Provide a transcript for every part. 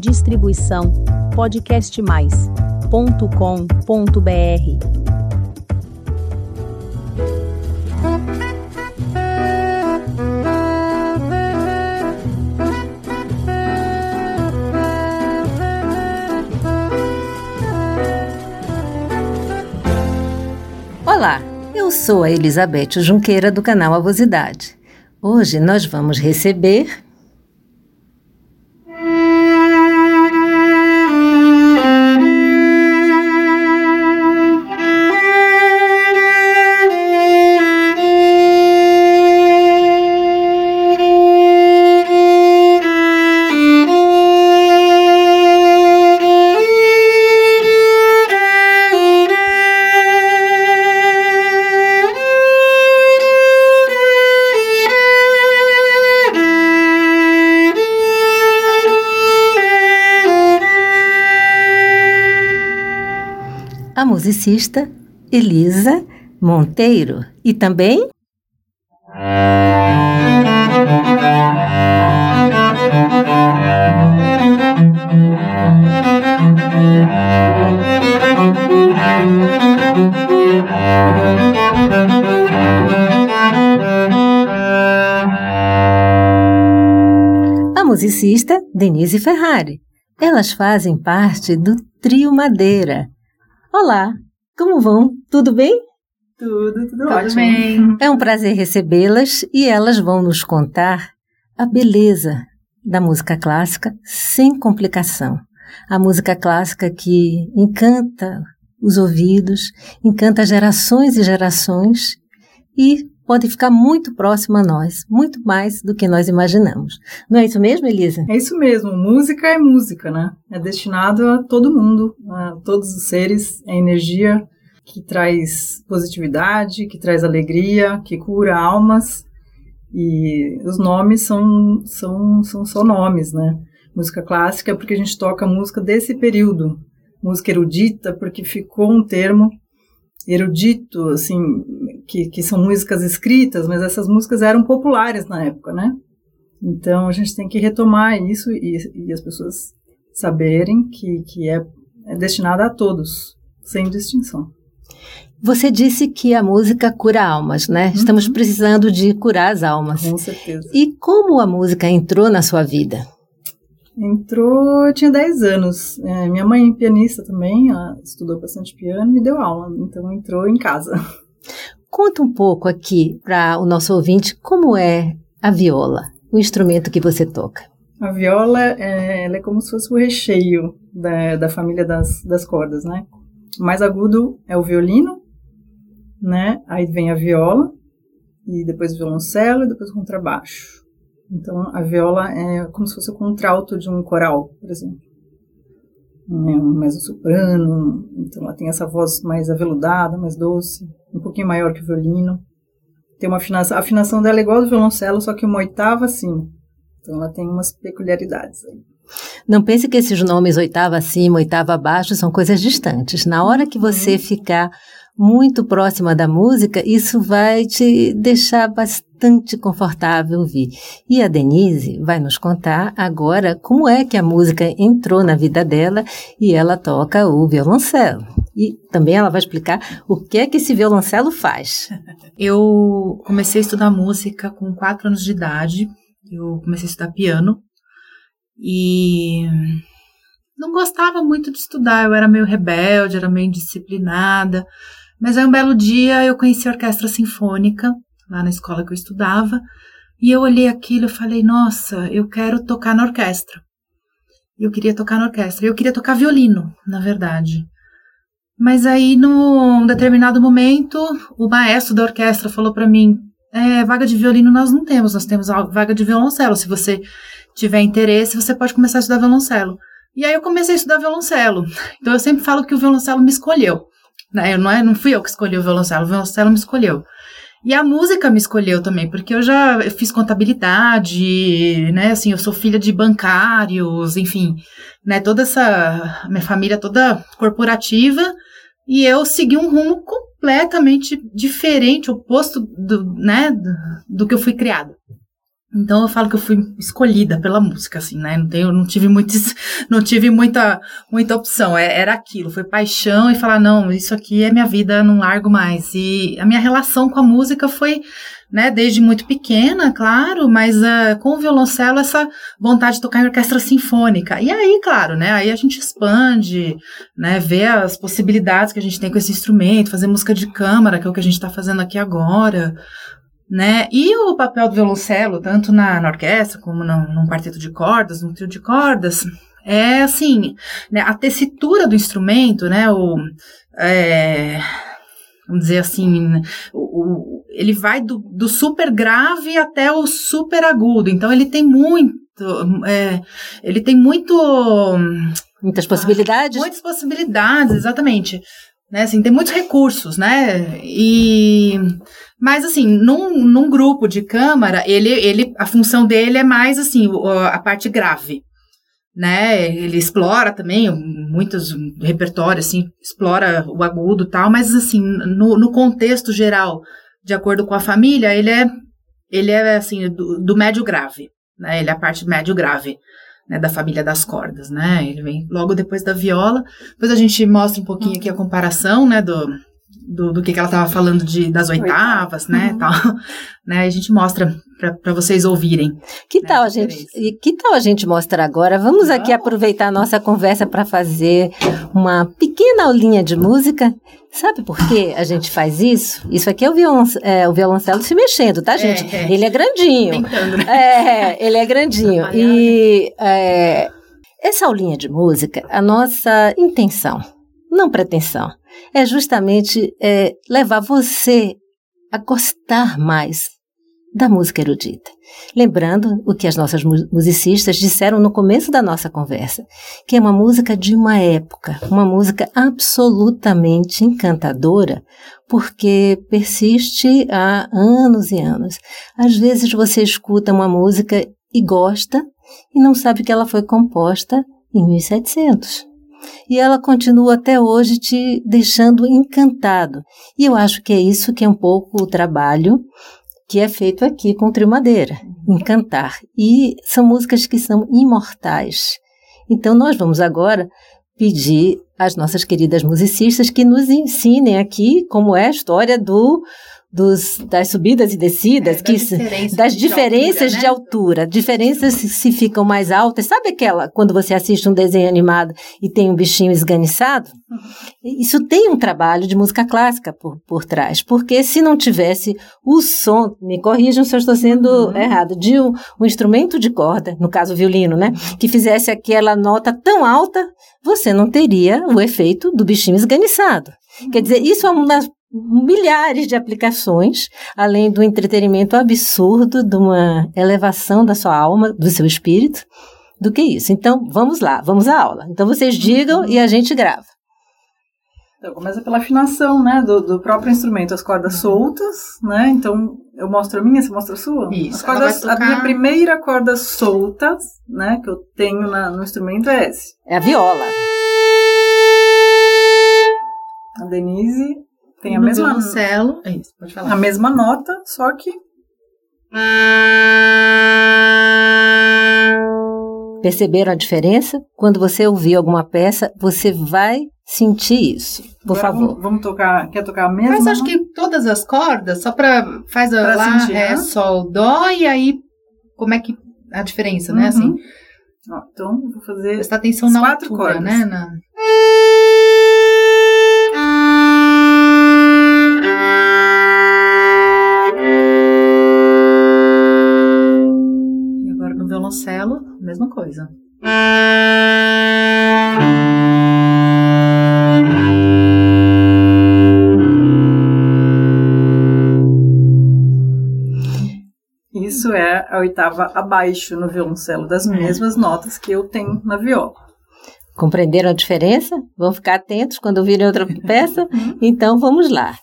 Distribuição podcastmais.com.br. Olá, eu sou a Elizabeth Junqueira do canal Avosidade. Hoje nós vamos receber musicista Elisa Monteiro e também a musicista Denise Ferrari. Elas fazem parte do Trio Madeira, Olá, como vão? Tudo bem? Tudo, tudo, tudo ótimo. bem. É um prazer recebê-las e elas vão nos contar a beleza da música clássica sem complicação. A música clássica que encanta os ouvidos, encanta gerações e gerações e pode ficar muito próximo a nós, muito mais do que nós imaginamos. Não é isso mesmo, Elisa? É isso mesmo. Música é música, né? É destinado a todo mundo, a todos os seres. É energia que traz positividade, que traz alegria, que cura almas. E os nomes são, são, são só nomes, né? Música clássica porque a gente toca música desse período. Música erudita porque ficou um termo erudito, assim, que, que são músicas escritas, mas essas músicas eram populares na época, né? Então a gente tem que retomar isso e, e as pessoas saberem que, que é, é destinada a todos, sem distinção. Você disse que a música cura almas, né? Uhum. Estamos precisando de curar as almas. Com certeza. E como a música entrou na sua vida? Entrou, tinha 10 anos. É, minha mãe, pianista também, ela estudou bastante piano e me deu aula, então entrou em casa. Conta um pouco aqui para o nosso ouvinte como é a viola, o instrumento que você toca. A viola é, é como se fosse o recheio da, da família das, das cordas, né? O mais agudo é o violino, né? Aí vem a viola, e depois o violoncelo, e depois o contrabaixo. Então, a viola é como se fosse o contralto de um coral, por exemplo. É um mezzo-soprano, então ela tem essa voz mais aveludada, mais doce, um pouquinho maior que o violino. Tem uma afinação, a afinação dela é igual ao do violoncelo, só que uma oitava acima. Então ela tem umas peculiaridades aí. Não pense que esses nomes oitava acima, oitava abaixo são coisas distantes. Na hora que você uhum. ficar muito próxima da música, isso vai te deixar bastante confortável ouvir. E a Denise vai nos contar agora como é que a música entrou na vida dela e ela toca o violoncelo. E também ela vai explicar o que é que esse violoncelo faz. Eu comecei a estudar música com quatro anos de idade. Eu comecei a estudar piano e não gostava muito de estudar. Eu era meio rebelde, era meio indisciplinada. Mas aí um belo dia eu conheci a orquestra sinfônica, lá na escola que eu estudava, e eu olhei aquilo e falei, nossa, eu quero tocar na orquestra. Eu queria tocar na orquestra. Eu queria tocar violino, na verdade. Mas aí, num determinado momento, o maestro da orquestra falou para mim: é, vaga de violino nós não temos, nós temos vaga de violoncelo. Se você tiver interesse, você pode começar a estudar violoncelo. E aí eu comecei a estudar violoncelo. Então eu sempre falo que o violoncelo me escolheu. Né? Eu não, é, não fui eu que escolhi o violoncelo, o violoncelo me escolheu. E a música me escolheu também, porque eu já fiz contabilidade, né? Assim, eu sou filha de bancários, enfim, né? Toda essa minha família toda corporativa e eu segui um rumo completamente diferente, oposto do, né, do, do que eu fui criada. Então eu falo que eu fui escolhida pela música, assim, né? Não, tenho, não tive, muitos, não tive muita, muita opção. É, era aquilo, foi paixão e falar, não, isso aqui é minha vida, não largo mais. E a minha relação com a música foi, né, desde muito pequena, claro, mas uh, com o violoncelo essa vontade de tocar em orquestra sinfônica. E aí, claro, né? Aí a gente expande, né? Vê as possibilidades que a gente tem com esse instrumento, fazer música de câmara, que é o que a gente está fazendo aqui agora né? E o papel do violoncelo, tanto na, na orquestra como no, num quarteto de cordas, num trio de cordas, é assim, né, a tessitura do instrumento, né? O, é, vamos dizer assim, o, o, ele vai do, do, super grave até o super agudo. Então ele tem muito, é, ele tem muito muitas possibilidades. Ah, muitas possibilidades, exatamente. Né, assim, tem muitos recursos, né? E mas, assim, num, num grupo de câmara, ele, ele, a função dele é mais, assim, a parte grave, né? Ele explora também muitos repertórios, assim, explora o agudo tal, mas, assim, no, no contexto geral, de acordo com a família, ele é, ele é, assim, do, do médio grave, né? Ele é a parte médio grave. Né, da família das cordas, né? Ele vem logo depois da viola. Depois a gente mostra um pouquinho aqui a comparação, né, do, do, do que, que ela estava falando de, das oitavas, né, uhum. tal, né, a gente mostra para vocês ouvirem. Que né, tal a gente, que tal a gente mostrar agora? Vamos Não. aqui aproveitar a nossa conversa para fazer uma pequena aulinha de música. Sabe por que a gente faz isso? Isso aqui é o, violon, é, o violoncelo se mexendo, tá, gente? É, é. Ele é grandinho. Tentando, né? É, ele é grandinho. e é, essa aulinha de música, a nossa intenção, não pretensão, é justamente é, levar você a gostar mais da música erudita. Lembrando o que as nossas musicistas disseram no começo da nossa conversa, que é uma música de uma época, uma música absolutamente encantadora, porque persiste há anos e anos. Às vezes você escuta uma música e gosta e não sabe que ela foi composta em 1700 e ela continua até hoje te deixando encantado. E eu acho que é isso que é um pouco o trabalho que é feito aqui com Trio Madeira, encantar. E são músicas que são imortais. Então nós vamos agora pedir às nossas queridas musicistas que nos ensinem aqui como é a história do dos, das subidas e descidas, é, que, das, das de diferenças altura, né? de altura, diferenças se ficam mais altas. Sabe aquela, quando você assiste um desenho animado e tem um bichinho esganiçado? Uhum. Isso tem um trabalho de música clássica por, por trás, porque se não tivesse o som, me corrijam se eu estou sendo uhum. errado, de um, um, instrumento de corda, no caso o violino, né, uhum. que fizesse aquela nota tão alta, você não teria o efeito do bichinho esganiçado. Quer dizer, isso é uma das milhares de aplicações, além do entretenimento absurdo, de uma elevação da sua alma, do seu espírito, do que isso. Então, vamos lá, vamos à aula. Então, vocês digam e a gente grava. Então, começa pela afinação, né, do, do, próprio instrumento, as cordas soltas, né, então eu mostro a minha, você mostra a sua? Isso, as cordas, tocar... A minha primeira corda solta, né, que eu tenho na, no instrumento é esse. É a viola. A Denise tem a no mesma violoncelo, é isso, pode falar. A mesma nota, só que Perceberam a diferença? Quando você ouvir alguma peça, você vai sentir isso. Por Agora favor. Vamos, vamos, tocar. Quer tocar a mesma? Mas acho que todas as cordas, só para faz a pra lá, sentir, é né? sol, dó e aí como é que a diferença, né? Uhum. Assim, Ó, então, vou fazer. prestar atenção na quatro altura, cordas. né? Na... coisa. Isso é a oitava abaixo no violoncelo, das mesmas notas que eu tenho na viola. Compreenderam a diferença? Vão ficar atentos quando ouvirem outra peça? Então vamos lá.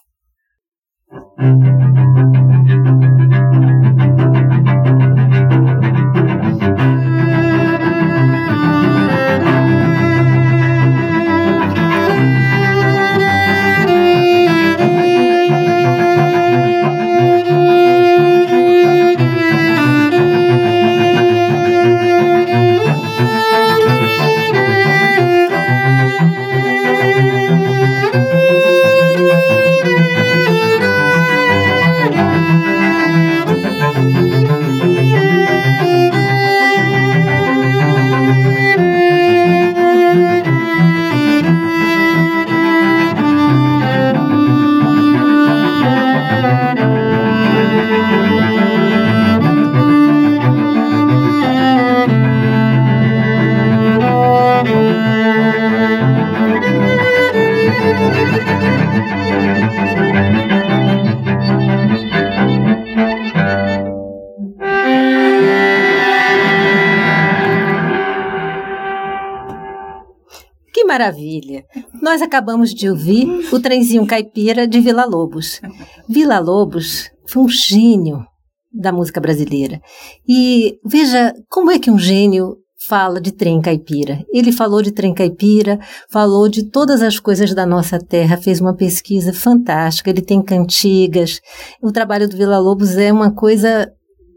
Maravilha! Nós acabamos de ouvir o trenzinho caipira de Vila Lobos. Vila Lobos foi um gênio da música brasileira. E veja como é que um gênio fala de trem caipira. Ele falou de trem caipira, falou de todas as coisas da nossa terra, fez uma pesquisa fantástica. Ele tem cantigas. O trabalho do Vila Lobos é uma coisa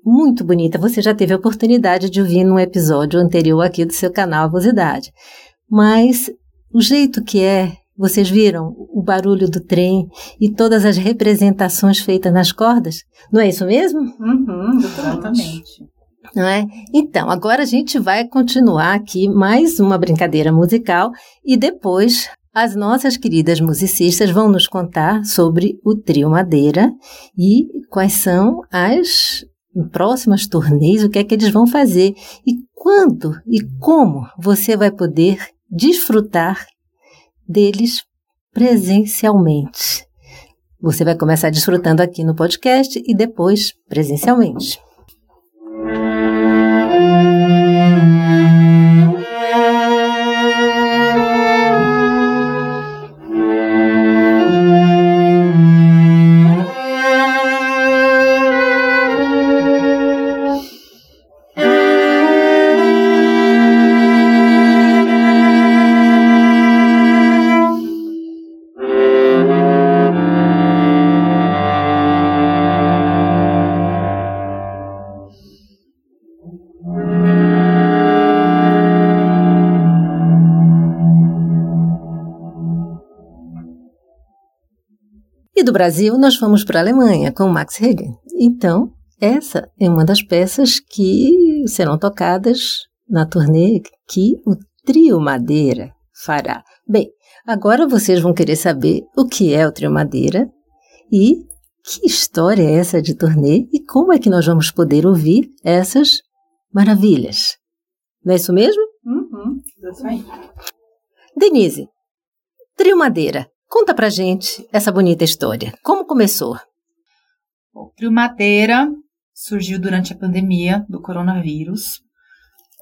muito bonita. Você já teve a oportunidade de ouvir num episódio anterior aqui do seu canal Avosidade. Mas o jeito que é, vocês viram o barulho do trem e todas as representações feitas nas cordas? Não é isso mesmo? Uhum, exatamente. Não é? Então, agora a gente vai continuar aqui mais uma brincadeira musical e depois as nossas queridas musicistas vão nos contar sobre o Trio Madeira e quais são as próximas turnês, o que é que eles vão fazer e quando e como você vai poder desfrutar deles presencialmente. Você vai começar desfrutando aqui no podcast e depois presencialmente. Do Brasil, nós fomos para a Alemanha com Max Reger. Então, essa é uma das peças que serão tocadas na turnê que o Trio Madeira fará. Bem, agora vocês vão querer saber o que é o Trio Madeira e que história é essa de turnê e como é que nós vamos poder ouvir essas maravilhas. Não é isso mesmo? Uhum, isso aí. Denise, Trio Madeira, Conta pra gente essa bonita história. Como começou? O Trio Madeira surgiu durante a pandemia do coronavírus.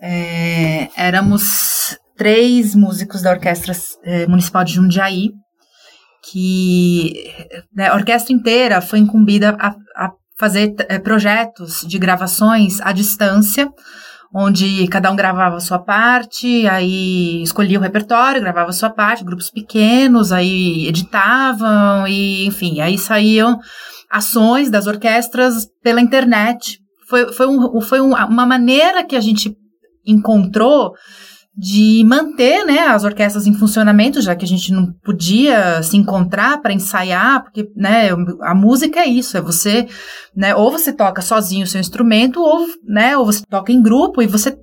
É, éramos três músicos da Orquestra é, Municipal de Jundiaí, que né, a orquestra inteira foi incumbida a, a fazer é, projetos de gravações à distância onde cada um gravava sua parte, aí escolhia o repertório, gravava sua parte, grupos pequenos, aí editavam, e enfim, aí saíam ações das orquestras pela internet. Foi, foi, um, foi um, uma maneira que a gente encontrou de manter né, as orquestras em funcionamento, já que a gente não podia se encontrar para ensaiar, porque né, a música é isso, é você, né, ou você toca sozinho o seu instrumento, ou, né, ou você toca em grupo e você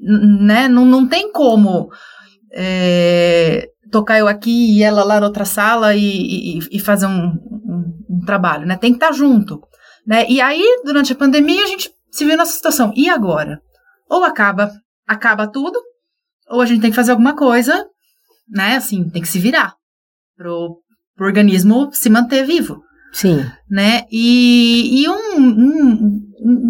né, não, não tem como é, tocar eu aqui e ela lá na outra sala e, e, e fazer um, um, um, trabalho, né? Tem que estar tá junto. Né? E aí, durante a pandemia, a gente se viu nessa situação. E agora? Ou acaba, acaba tudo, ou a gente tem que fazer alguma coisa, né? Assim, tem que se virar pro, pro organismo se manter vivo. Sim. Né? E, e um, um,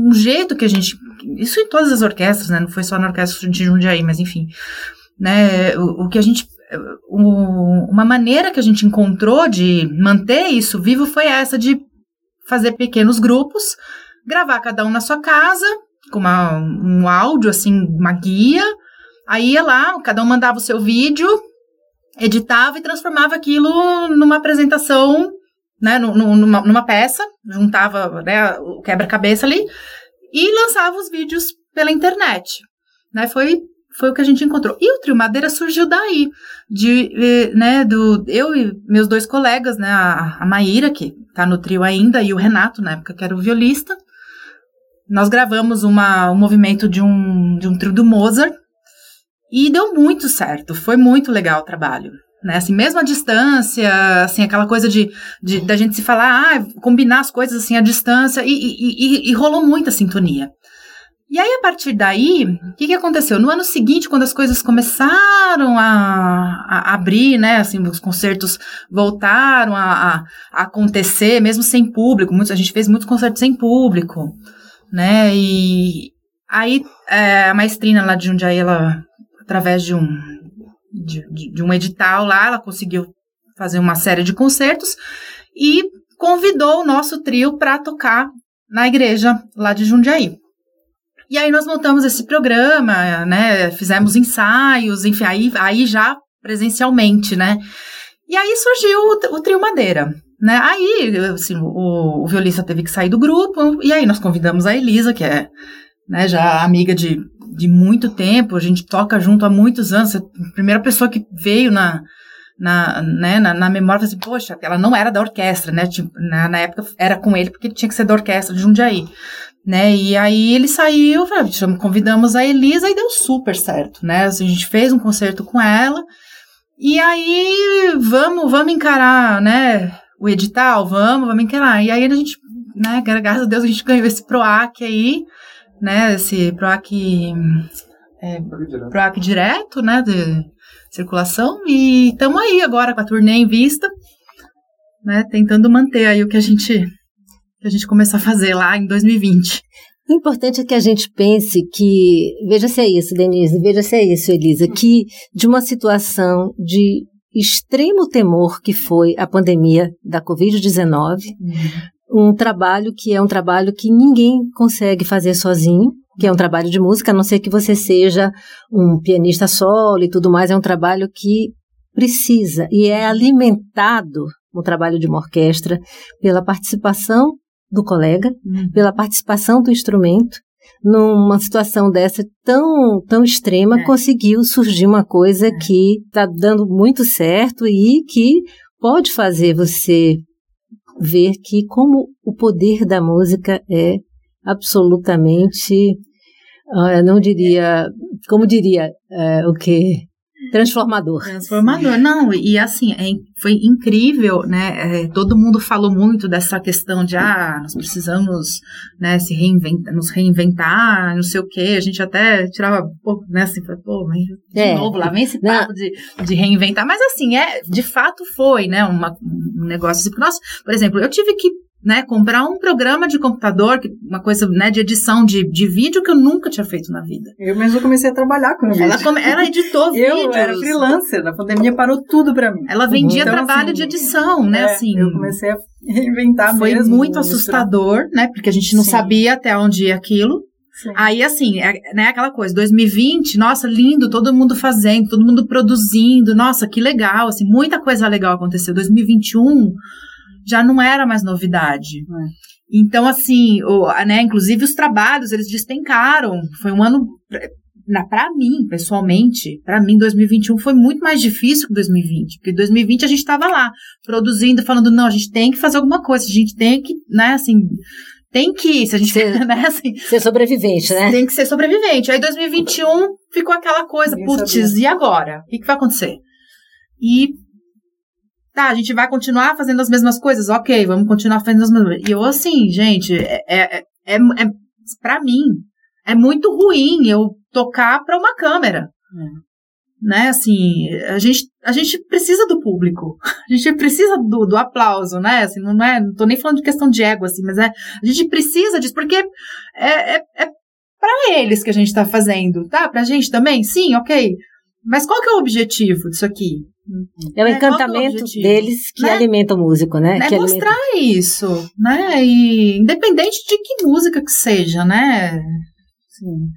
um, jeito que a gente. Isso em todas as orquestras, né? Não foi só na orquestra de Jundiaí, mas enfim. Né? O, o que a gente. O, uma maneira que a gente encontrou de manter isso vivo foi essa de fazer pequenos grupos, gravar cada um na sua casa, com uma, um áudio, assim, uma guia, Aí ia lá, cada um mandava o seu vídeo, editava e transformava aquilo numa apresentação, né, numa, numa peça, juntava né, o quebra-cabeça ali e lançava os vídeos pela internet. Né, foi, foi o que a gente encontrou. E o Trio Madeira surgiu daí, de, eh, né, do, eu e meus dois colegas, né, a, a Maíra, que tá no trio ainda, e o Renato, na época que era o violista, nós gravamos uma, um movimento de um, de um trio do Mozart, e deu muito certo, foi muito legal o trabalho. Né, assim, mesmo a distância, assim, aquela coisa de, de da gente se falar, ah, combinar as coisas assim à distância, e, e, e, e rolou muita sintonia. E aí, a partir daí, o que, que aconteceu? No ano seguinte, quando as coisas começaram a, a abrir, né, assim, os concertos voltaram a, a, a, acontecer, mesmo sem público, muitos, a gente fez muitos concertos sem público, né, e aí é, a maestrina lá de Jundiaí, ela através de um de, de, um edital lá, ela conseguiu fazer uma série de concertos e convidou o nosso trio para tocar na igreja lá de Jundiaí. E aí nós montamos esse programa, né? Fizemos ensaios, enfim, aí, aí já presencialmente, né? E aí surgiu o, o trio Madeira. Né? Aí, assim, o, o violista teve que sair do grupo, e aí nós convidamos a Elisa, que é né, já amiga de, de muito tempo, a gente toca junto há muitos anos, a primeira pessoa que veio na, na, né, na, na memória, assim, poxa, ela não era da orquestra, né, tipo, na, na época era com ele, porque ele tinha que ser da orquestra de Jundiaí, né, e aí ele saiu, convidamos a Elisa e deu super certo, né, assim, a gente fez um concerto com ela, e aí vamos, vamos encarar, né, o edital, vamos, vamos encarar, e aí a gente, né, graças a Deus a gente ganhou esse PROAC aí, né, esse PROAC, é, PROAC direto, né, de circulação, e estamos aí agora com a turnê em vista, né, tentando manter aí o que a gente, que a gente começou a fazer lá em 2020. O importante é que a gente pense que, veja se é isso, Denise, veja se é isso, Elisa, que de uma situação de extremo temor que foi a pandemia da Covid-19, uhum. Um trabalho que é um trabalho que ninguém consegue fazer sozinho, que é um trabalho de música, a não ser que você seja um pianista solo e tudo mais, é um trabalho que precisa e é alimentado o trabalho de uma orquestra pela participação do colega, uhum. pela participação do instrumento. Numa situação dessa tão, tão extrema, é. conseguiu surgir uma coisa é. que está dando muito certo e que pode fazer você ver que como o poder da música é absolutamente, uh, não diria, como diria, uh, o que Transformador. Transformador, não, e assim, é, foi incrível, né? É, todo mundo falou muito dessa questão de, ah, nós precisamos, né, se reinventar, nos reinventar, não sei o quê. A gente até tirava, pô, né, assim, pô, mas de é. novo, lá vem esse papo de, de reinventar. Mas assim, é, de fato foi, né, uma, um negócio assim. Nós, por exemplo, eu tive que né, comprar um programa de computador, uma coisa, né, de edição de, de vídeo que eu nunca tinha feito na vida. Eu mesmo comecei a trabalhar com ela vídeo. ela editou vídeos. Eu era freelancer, na pandemia parou tudo para mim. Ela vendia então, trabalho assim, de edição, né, é, assim. Eu comecei a reinventar Foi mesmo, muito assustador, né, porque a gente não Sim. sabia até onde ia aquilo. Sim. Aí, assim, é, né, aquela coisa, 2020, nossa, lindo, todo mundo fazendo, todo mundo produzindo, nossa, que legal, assim, muita coisa legal aconteceu. 2021 já não era mais novidade. É. Então, assim, o, né, inclusive os trabalhos, eles despencaram. Foi um ano, para mim, pessoalmente, para mim, 2021 foi muito mais difícil que 2020. Porque 2020 a gente estava lá, produzindo, falando, não, a gente tem que fazer alguma coisa, a gente tem que, né, assim, tem que, se a gente ser, né, assim, ser sobrevivente, né? Tem que ser sobrevivente. Aí 2021 ficou aquela coisa, putz, e agora? O que, que vai acontecer? E Tá, a gente vai continuar fazendo as mesmas coisas? Ok, vamos continuar fazendo as mesmas E eu, assim, gente, é, é, é, é pra mim, é muito ruim eu tocar pra uma câmera. É. Né, assim, a gente, a gente precisa do público, a gente precisa do, do aplauso, né, assim, não é, não tô nem falando de questão de ego, assim, mas é, a gente precisa disso, porque é, é, é para eles que a gente tá fazendo, tá? Pra gente também? Sim, ok. Mas qual que é o objetivo disso aqui? É o é, encantamento é o deles que né? alimenta o músico, né? É que mostrar alimenta... isso, né? E independente de que música que seja, né? Sim,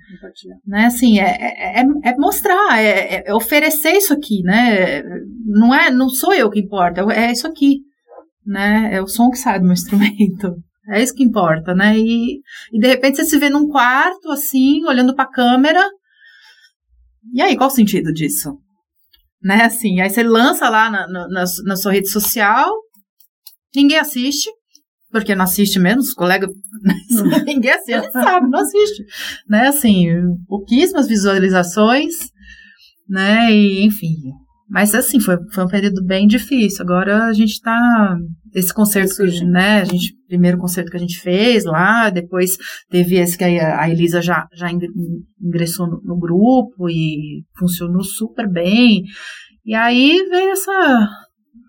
né? Assim, é, é, é, é mostrar, é, é, oferecer isso aqui, né? Não é, não sou eu que importa, é isso aqui, né? É o som que sai do meu instrumento. É isso que importa, né? E, e de repente você se vê num quarto, assim, olhando pra câmera. E aí, qual o sentido disso? né? Assim, aí você lança lá na, na, na, sua rede social, ninguém assiste, porque não assiste mesmo, os colegas, ninguém assiste, gente sabe, não assiste, né? Assim, pouquíssimas visualizações, né? E, enfim, mas assim, foi, foi um período bem difícil. Agora a gente tá. Esse concerto que, né? A gente, primeiro concerto que a gente fez lá, depois teve esse que a, a Elisa já, já ingressou no, no, grupo e funcionou super bem. E aí veio essa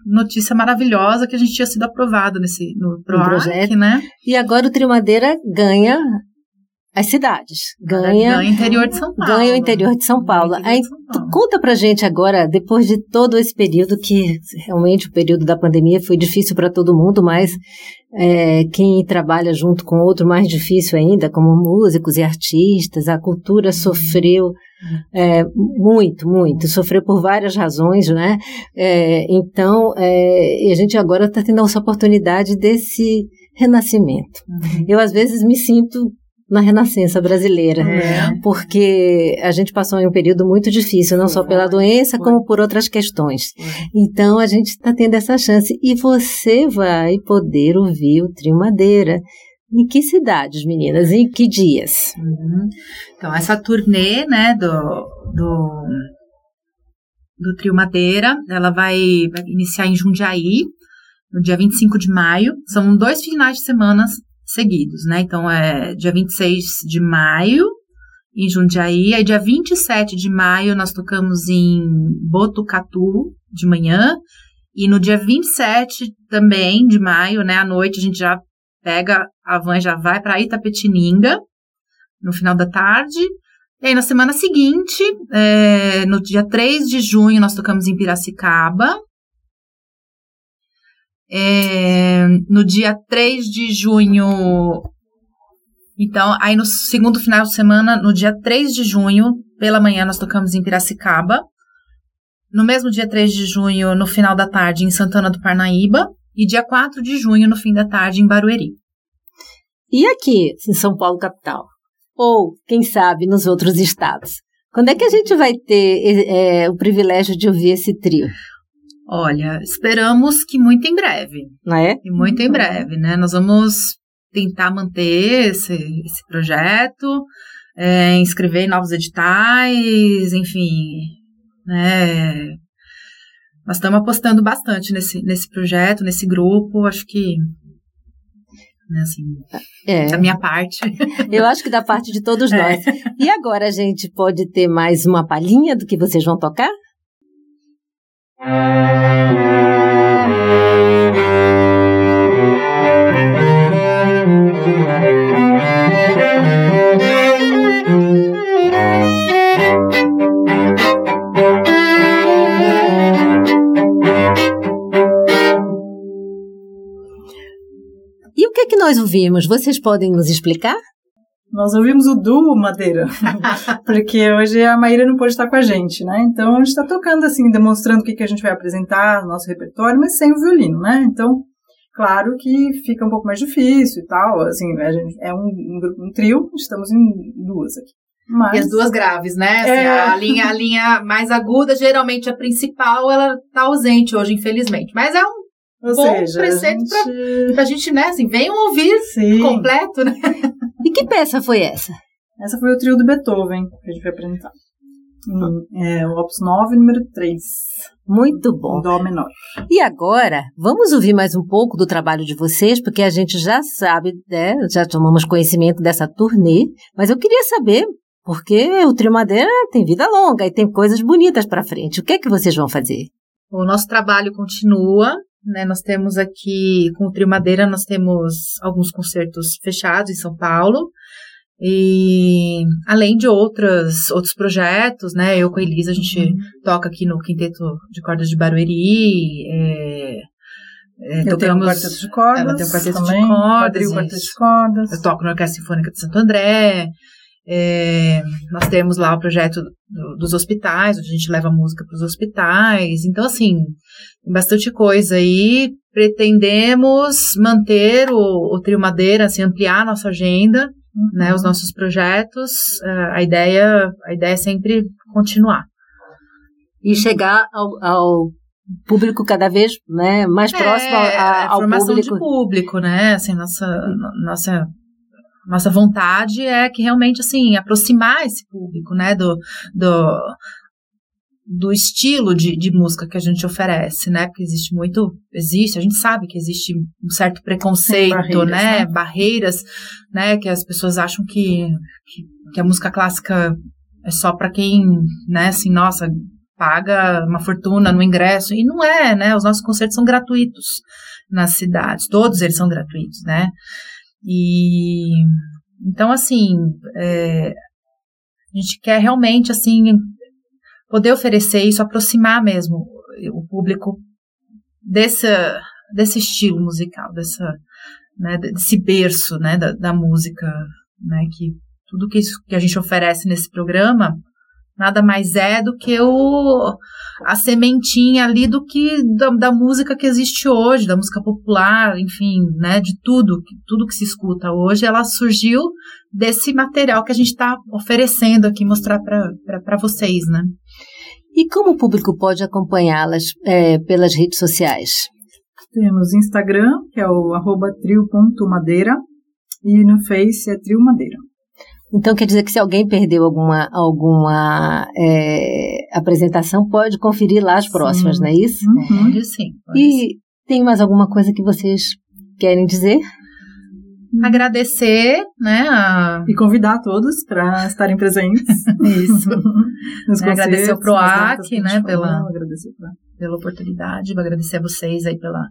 notícia maravilhosa que a gente tinha sido aprovado nesse no, PROAC, projeto, né? E agora o Trio Madeira ganha as cidades. Ganha, ganha o interior de São Paulo. Ganha o interior de São Paulo. Aí, conta pra gente agora, depois de todo esse período, que realmente o período da pandemia foi difícil para todo mundo, mas é, quem trabalha junto com outro, mais difícil ainda, como músicos e artistas, a cultura uhum. sofreu é, muito, muito, sofreu por várias razões, né? É, então, é, a gente agora está tendo essa oportunidade desse renascimento. Uhum. Eu, às vezes, me sinto na renascença brasileira, é. porque a gente passou em um período muito difícil, não só pela doença, como por outras questões. Então a gente está tendo essa chance e você vai poder ouvir o Trio Madeira. Em que cidades, meninas? Em que dias? Uhum. Então, essa turnê, né, do, do, do Trio Madeira, ela vai, vai iniciar em Jundiaí, no dia 25 de maio. São dois finais de semana seguidos, né? Então é dia 26 de maio em Jundiaí, aí dia 27 de maio nós tocamos em Botucatu de manhã, e no dia 27 também de maio, né, à noite a gente já pega a van já vai para Itapetininga no final da tarde. E aí na semana seguinte, é, no dia 3 de junho nós tocamos em Piracicaba, é, no dia 3 de junho. Então, aí no segundo final de semana, no dia 3 de junho, pela manhã, nós tocamos em Piracicaba. No mesmo dia 3 de junho, no final da tarde, em Santana do Parnaíba. E dia 4 de junho, no fim da tarde, em Barueri. E aqui, em São Paulo, capital? Ou, quem sabe, nos outros estados? Quando é que a gente vai ter é, o privilégio de ouvir esse trio? Olha, esperamos que muito em breve. Não é? E muito em breve, né? Nós vamos tentar manter esse, esse projeto, é, inscrever em novos editais, enfim, né? Nós estamos apostando bastante nesse, nesse projeto, nesse grupo, acho que né, assim, é. da minha parte. Eu acho que da parte de todos é. nós. É. E agora a gente pode ter mais uma palhinha do que vocês vão tocar? Nós ouvimos? Vocês podem nos explicar? Nós ouvimos o duo Madeira, porque hoje a Maíra não pode estar com a gente, né? Então a gente está tocando assim, demonstrando o que, que a gente vai apresentar, nosso repertório, mas sem o violino, né? Então, claro que fica um pouco mais difícil e tal, assim, a gente é um, um, um trio, estamos em duas aqui. Mas... E as duas graves, né? Assim, é... a, linha, a linha mais aguda, geralmente a principal, ela tá ausente hoje, infelizmente. Mas é um ou bom seja, preceito gente... pra, pra gente, né? Assim, venham ouvir Sim. completo, né? E que peça foi essa? Essa foi o trio do Beethoven, que a gente vai apresentar. Em, é, o Opus 9, número 3. Muito bom. Dó menor. E agora, vamos ouvir mais um pouco do trabalho de vocês, porque a gente já sabe, né, já tomamos conhecimento dessa turnê, mas eu queria saber, porque o Trio Madeira tem vida longa e tem coisas bonitas para frente. O que é que vocês vão fazer? O nosso trabalho continua, né, nós temos aqui, com o Trio Madeira, nós temos alguns concertos fechados em São Paulo. E além de outras, outros projetos, né? Eu com a Elisa, a gente uhum. toca aqui no Quinteto de Cordas de Barueri. É, é, eu tocamos, tenho um quarteto de cordas. Ela tem um quarteto também, de cordas. quarteto de cordas. Eu toco na Orquestra Sinfônica de Santo André. É, nós temos lá o projeto do, dos hospitais, onde a gente leva música para os hospitais. Então, assim, tem bastante coisa aí. Pretendemos manter o, o Trio Madeira, assim, ampliar a nossa agenda, uhum. né, os nossos projetos. Uh, a, ideia, a ideia é sempre continuar. E chegar ao, ao público cada vez né, mais é, próximo a, a, ao formação público. de público, né? Assim, nossa, nossa nossa vontade é que realmente, assim, aproximar esse público, né, do, do, do estilo de, de música que a gente oferece, né, porque existe muito, existe, a gente sabe que existe um certo preconceito, barreiras, né, né, barreiras, né, que as pessoas acham que, que, que a música clássica é só para quem, né, assim, nossa, paga uma fortuna no ingresso, e não é, né, os nossos concertos são gratuitos nas cidades, todos eles são gratuitos, né, e Então, assim, é, a gente quer realmente, assim, poder oferecer isso, aproximar mesmo o público desse, desse estilo musical, dessa, né, desse berço, né, da, da música, né, que tudo que, isso, que a gente oferece nesse programa nada mais é do que o, a sementinha ali do que da, da, música que existe hoje, da música popular, enfim, né, de tudo, tudo que se escuta hoje, ela surgiu desse material que a gente está oferecendo aqui, mostrar para vocês, né. E como o público pode acompanhá-las é, pelas redes sociais? Temos Instagram, que é o arroba trio.madeira, e no Face é Trio Madeira. Então quer dizer que se alguém perdeu alguma, alguma é, apresentação, pode conferir lá as próximas, sim. não é isso? Uhum. Pode sim. Pode e sim. tem mais alguma coisa que vocês querem dizer? Agradecer, né? A... E convidar todos para estarem presentes. Isso. Nos é, agradecer o PROAC, né? Pela, agradecer pra... pela oportunidade, vou agradecer a vocês aí pela,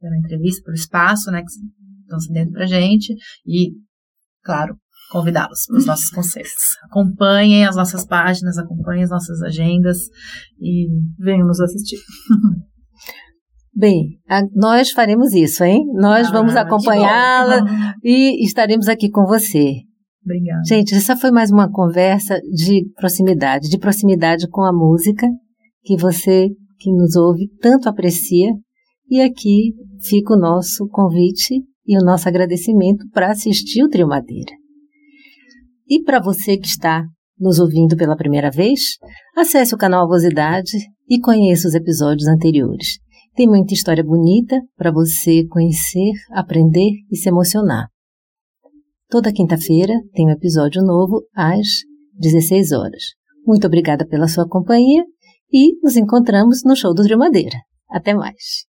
pela entrevista, pelo espaço, né? Que estão cedendo pra gente. E, claro, convidá-los para os nossos concertos. Acompanhem as nossas páginas, acompanhem as nossas agendas e venham nos assistir. Bem, a, nós faremos isso, hein? Nós ah, vamos acompanhá-la e estaremos aqui com você. Obrigada. Gente, essa foi mais uma conversa de proximidade, de proximidade com a música que você que nos ouve tanto aprecia. E aqui fica o nosso convite e o nosso agradecimento para assistir o Trio Madeira. E para você que está nos ouvindo pela primeira vez, acesse o canal Avosidade e conheça os episódios anteriores. Tem muita história bonita para você conhecer, aprender e se emocionar. Toda quinta-feira tem um episódio novo às 16 horas. Muito obrigada pela sua companhia e nos encontramos no show do Trio Madeira. Até mais!